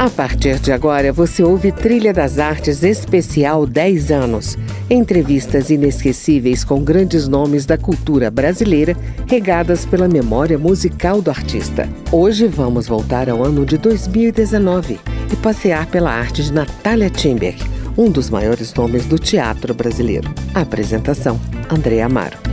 A partir de agora, você ouve Trilha das Artes Especial 10 anos. Entrevistas inesquecíveis com grandes nomes da cultura brasileira, regadas pela memória musical do artista. Hoje vamos voltar ao ano de 2019 e passear pela arte de Natália Timberg, um dos maiores nomes do teatro brasileiro. Apresentação: André Amaro.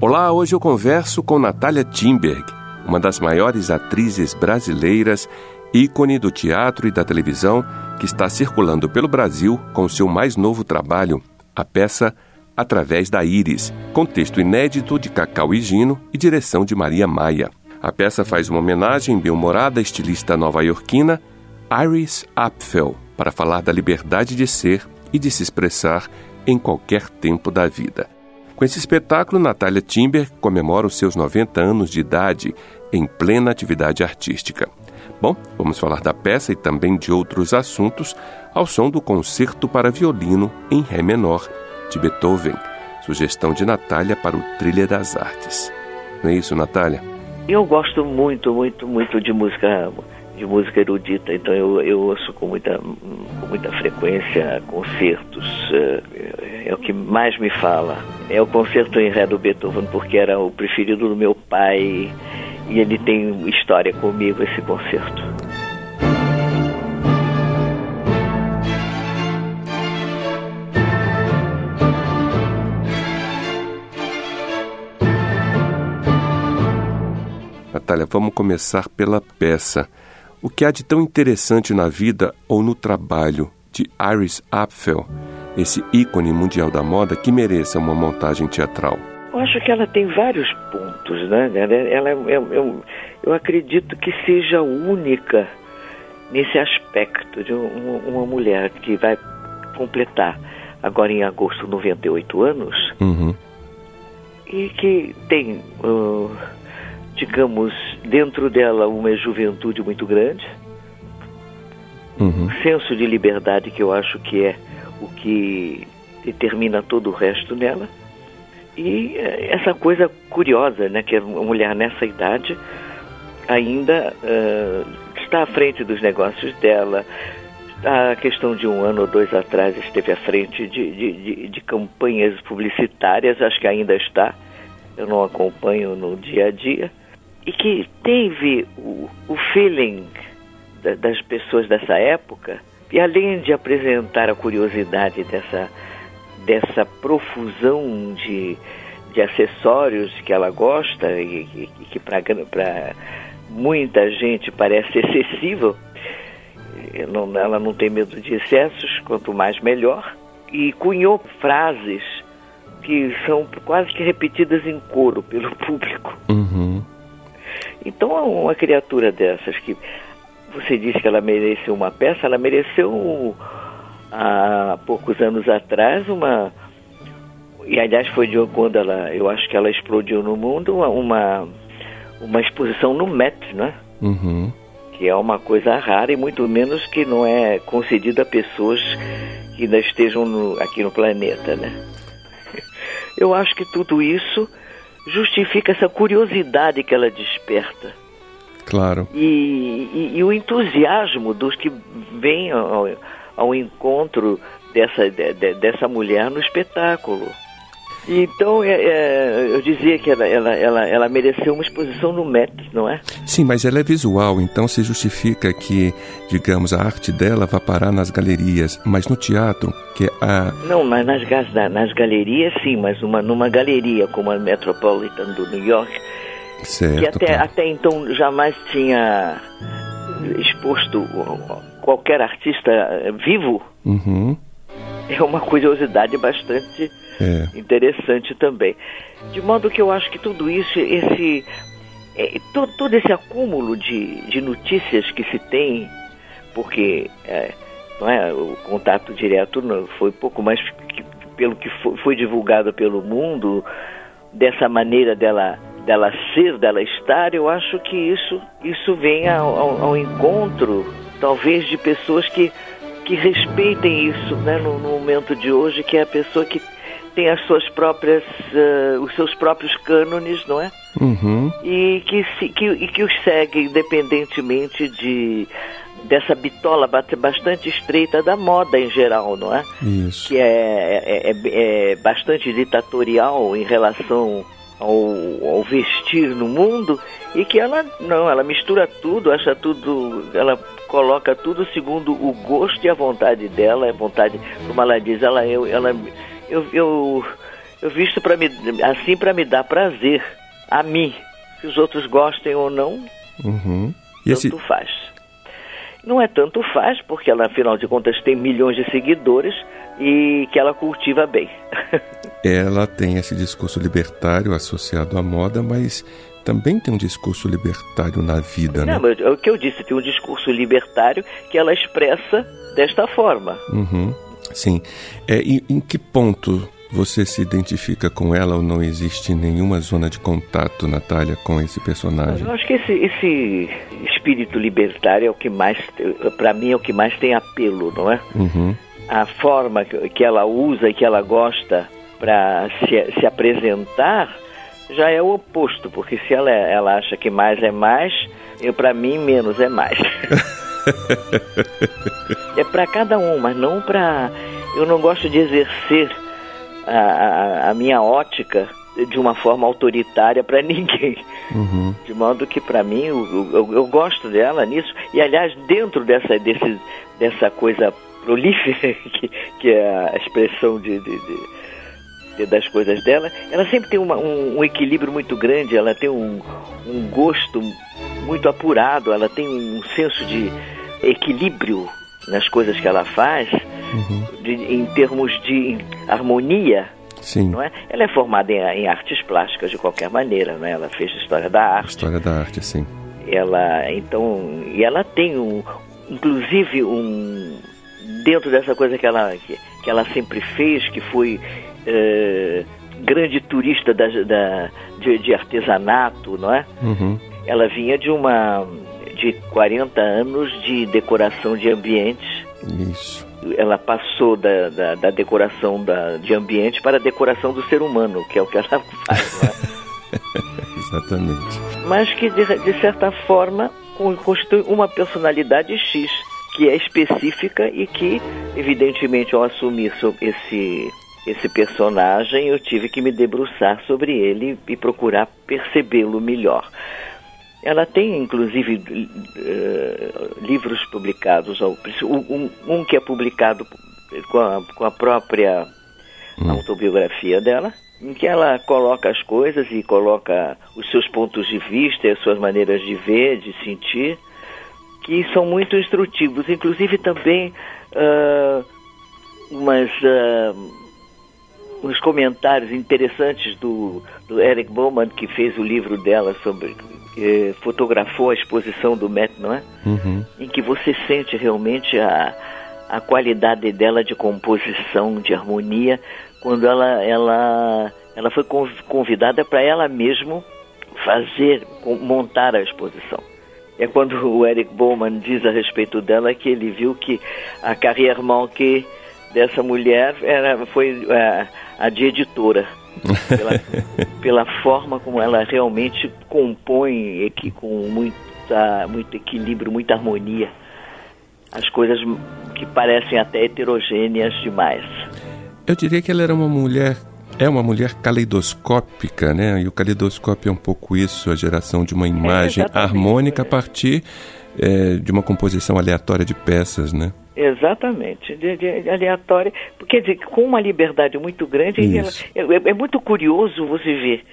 Olá, hoje eu converso com Natália Timberg, uma das maiores atrizes brasileiras, ícone do teatro e da televisão, que está circulando pelo Brasil com seu mais novo trabalho, a peça Através da Íris, com texto inédito de Cacau e Gino e direção de Maria Maia. A peça faz uma homenagem bem-humorada à estilista nova-iorquina Iris Apfel, para falar da liberdade de ser e de se expressar em qualquer tempo da vida. Com esse espetáculo, Natália Timber comemora os seus 90 anos de idade em plena atividade artística. Bom, vamos falar da peça e também de outros assuntos ao som do Concerto para Violino em Ré menor, de Beethoven, sugestão de Natália para o Trilha das Artes. Não é isso, Natália? Eu gosto muito, muito, muito de música de música erudita, então eu, eu ouço com muita, com muita frequência concertos, é, o que mais me fala. É o concerto em Ré do Beethoven, porque era o preferido do meu pai e ele tem história comigo, esse concerto. Natália, vamos começar pela peça. O que há de tão interessante na vida ou no trabalho de Iris Apfel, esse ícone mundial da moda que mereça uma montagem teatral? Eu acho que ela tem vários pontos, né? Ela, eu, eu, eu, acredito que seja única nesse aspecto de uma, uma, mulher que vai completar agora em agosto 98 anos uhum. e que tem uh, digamos, dentro dela uma juventude muito grande, uhum. um senso de liberdade que eu acho que é o que determina todo o resto nela. E eh, essa coisa curiosa, né, que a mulher nessa idade ainda uh, está à frente dos negócios dela. A questão de um ano ou dois atrás esteve à frente de, de, de, de campanhas publicitárias, acho que ainda está. Eu não acompanho no dia a dia e que teve o, o feeling da, das pessoas dessa época, e além de apresentar a curiosidade dessa, dessa profusão de, de acessórios que ela gosta e, e, que para muita gente parece excessivo, não, ela não tem medo de excessos, quanto mais melhor, e cunhou frases que são quase que repetidas em coro pelo público. Uhum. Então, uma criatura dessas que você disse que ela mereceu uma peça, ela mereceu há poucos anos atrás uma e aliás foi de quando ela, eu acho que ela explodiu no mundo uma uma exposição no Met, né? Uhum. Que é uma coisa rara e muito menos que não é concedida a pessoas que ainda estejam no, aqui no planeta, né? Eu acho que tudo isso justifica essa curiosidade que ela desperta. Claro. E, e, e o entusiasmo dos que vêm ao, ao encontro dessa, de, dessa mulher no espetáculo. Então, é, é, eu dizia que ela, ela, ela, ela mereceu uma exposição no Met, não é? Sim, mas ela é visual, então se justifica que, digamos, a arte dela vá parar nas galerias, mas no teatro, que é a... Não, mas nas, nas galerias sim, mas numa, numa galeria como a Metropolitan do New York, certo, que até, claro. até então jamais tinha exposto qualquer artista vivo, uhum. é uma curiosidade bastante é. interessante também. De modo que eu acho que tudo isso, esse é, todo, todo, esse acúmulo de, de notícias que se tem, porque é, não é, o contato direto foi pouco mais que, pelo que foi, foi, divulgado pelo mundo, dessa maneira dela, dela ser, dela estar, eu acho que isso, isso vem ao, ao, ao encontro, talvez, de pessoas que que respeitem isso né, no, no momento de hoje, que é a pessoa que tem as suas próprias, uh, os seus próprios cânones, não é? Uhum. E que, se, que, e que os segue independentemente de dessa bitola bastante estreita da moda em geral, não é? Isso. Que é, é, é, é bastante ditatorial em relação ao, ao, vestir no mundo e que ela não, ela mistura tudo, acha tudo, ela coloca tudo segundo o gosto e a vontade dela, a vontade, como ela diz, ela eu, ela eu, eu, eu visto para me assim para me dar prazer a mim. Se os outros gostem ou não, uhum. e esse... faz. Não é tanto faz, porque ela, afinal de contas, tem milhões de seguidores e que ela cultiva bem. ela tem esse discurso libertário associado à moda, mas também tem um discurso libertário na vida, Não, né? é o que eu disse, tem um discurso libertário que ela expressa desta forma. Uhum. Sim. É, e, em que ponto você se identifica com ela ou não existe nenhuma zona de contato, Natália, com esse personagem? Eu acho que esse, esse espírito libertário é o que mais, para mim, é o que mais tem apelo, não é? Uhum. A forma que ela usa e que ela gosta para se, se apresentar já é o oposto, porque se ela, ela acha que mais é mais, eu para mim menos é mais. é para cada um, mas não para. Eu não gosto de exercer a, a, minha ótica de uma forma autoritária para ninguém. Uhum. De modo que, para mim, eu, eu, eu, gosto dela nisso. E, aliás, dentro dessa, desse, dessa coisa prolífera, que, que é a expressão de, de, de, das coisas dela, ela sempre tem uma, um, um, equilíbrio muito grande, ela tem um, um gosto muito apurado, ela tem um senso de equilíbrio nas coisas que ela faz, uhum. de, em termos de harmonia. Sim. Não é? Ela é formada em, em, artes plásticas de qualquer maneira, né? Ela fez história da arte. História da arte, sim. Ela então e ela tem um, inclusive um dentro dessa coisa que ela que, que ela sempre fez, que foi uh, grande turista da, da de, de, artesanato, não é? Uhum. Ela vinha de uma de 40 anos de decoração de ambientes. Isso. Ela passou da, da, da decoração da, de ambiente para a decoração do ser humano, que é o que ela faz. Né? Exatamente. Mas que, de, de certa forma, constitui uma personalidade X, que é específica e que, evidentemente, ao assumir esse, esse personagem, eu tive que me debruçar sobre ele e procurar percebê-lo melhor. Ela tem, inclusive, uh, livros publicados, um, um, que é publicado com a, com a própria hum. autobiografia dela, em que ela coloca as coisas e coloca os seus pontos de vista e as suas maneiras de ver, de sentir, que são muito instrutivos. Inclusive também uh, umas, uh, uns comentários interessantes do, do Eric Bowman, que fez o livro dela sobre que fotografou a exposição do Met, não é? Uhum. Em que você sente realmente a, a qualidade dela de composição, de harmonia, quando ela, ela, ela foi convidada para ela mesma fazer, montar a exposição. É quando o Eric Bowman diz a respeito dela que ele viu que a carreira manquée dessa mulher era, foi a, a de editora pela, pela forma como ela realmente compõe aqui com muita, muito equilíbrio, muita harmonia as coisas que parecem até heterogêneas demais. Eu diria que ela era uma mulher é uma mulher caleidoscópica, né? E o caleidoscópio é um pouco isso, a geração de uma imagem é, harmônica a partir é, de uma composição aleatória de peças, né? Exatamente, de, de, aleatória, quer dizer, com uma liberdade muito grande, ela, é, é, muito curioso você ver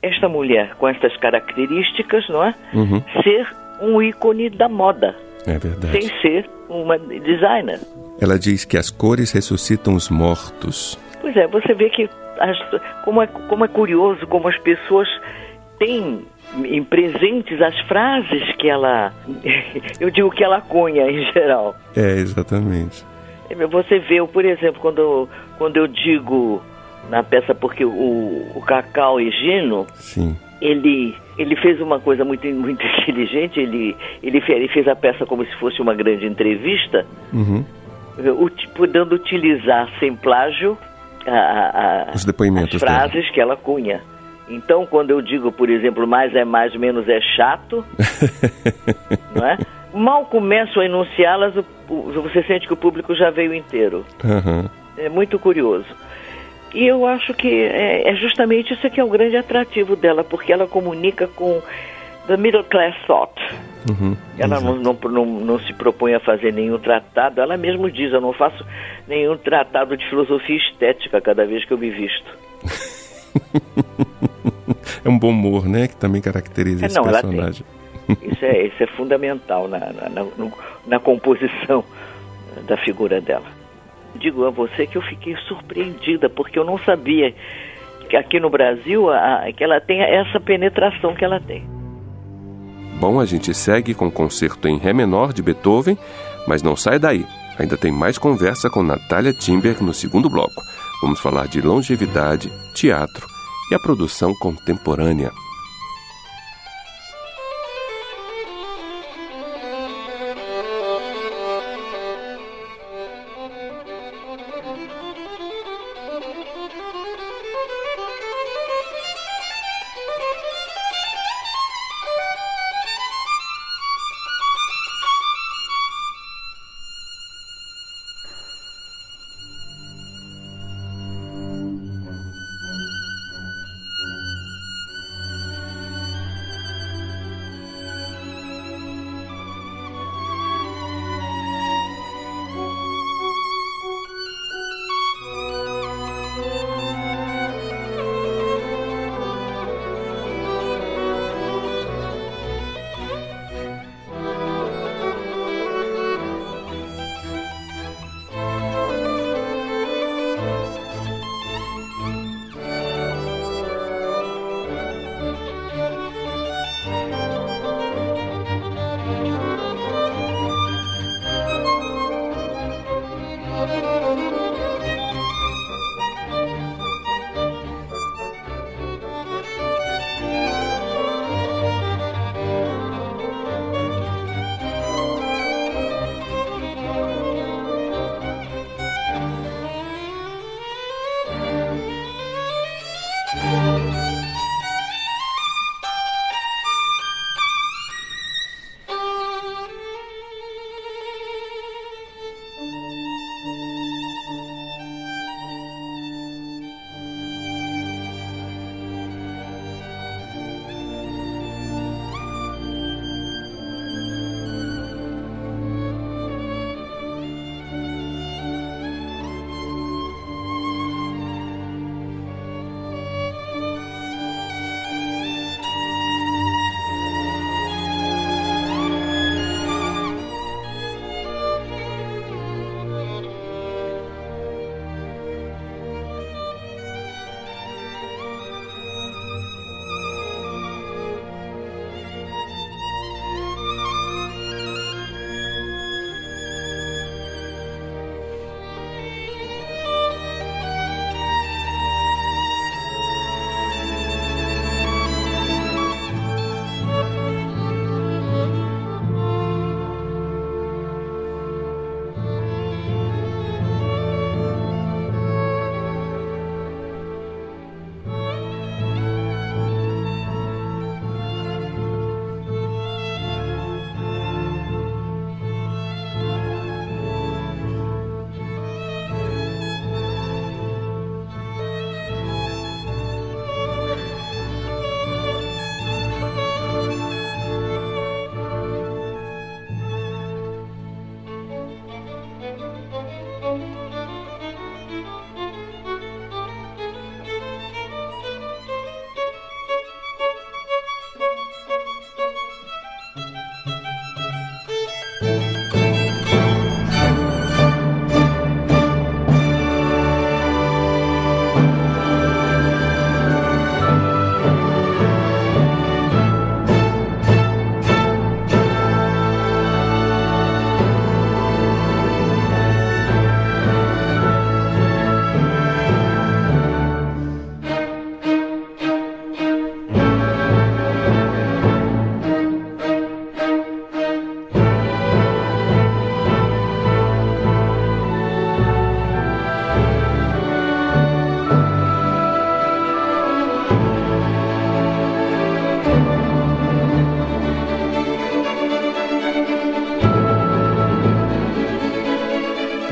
esta mulher com essas características, não é? Uhum. Ser um ícone da moda. É verdade. Sem ser uma designer. Ela diz que as cores ressuscitam os mortos. Pois é, você vê que as, como, é, como é curioso como as pessoas têm em presentes as frases que ela, eu digo que ela cunha em geral. É, exatamente. Você vê, por exemplo, quando, quando eu digo na peça, porque o, o Cacau Gino Sim. ele ele fez uma coisa muito muito inteligente, ele, ele, fez, ele fez a peça como se fosse uma grande entrevista, uhum. podendo utilizar sem plágio a, a, Os depoimentos as frases dela. que ela cunha. Então, quando eu digo, por exemplo, mais é mais, menos é chato, não é? mal começo a enunciá-las, você sente que o público já veio inteiro. Uhum. É muito curioso. E eu acho que é, é, justamente isso que é o grande atrativo dela, porque ela comunica com the middle class thought. Uhum, ela não, não, não, não, se propõe a fazer nenhum tratado, ela mesmo diz, eu não faço nenhum tratado de filosofia estética cada vez que eu me visto. é um bom humor, né? Que também caracteriza é, esse personagem. Isso é, isso é fundamental na, na, na, na composição da figura dela. Digo a você que eu fiquei surpreendida, porque eu não sabia que aqui no Brasil a, que ela tem essa penetração que ela tem. Bom, a gente segue com o concerto em Ré menor de Beethoven, mas não sai daí. Ainda tem mais conversa com Natália Timberg no segundo bloco. Vamos falar de longevidade, teatro e a produção contemporânea.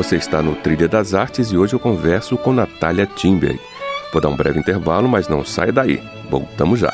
Você está no Trilha das Artes e hoje eu converso com Natália Timberg. Vou dar um breve intervalo, mas não saia daí. Voltamos já.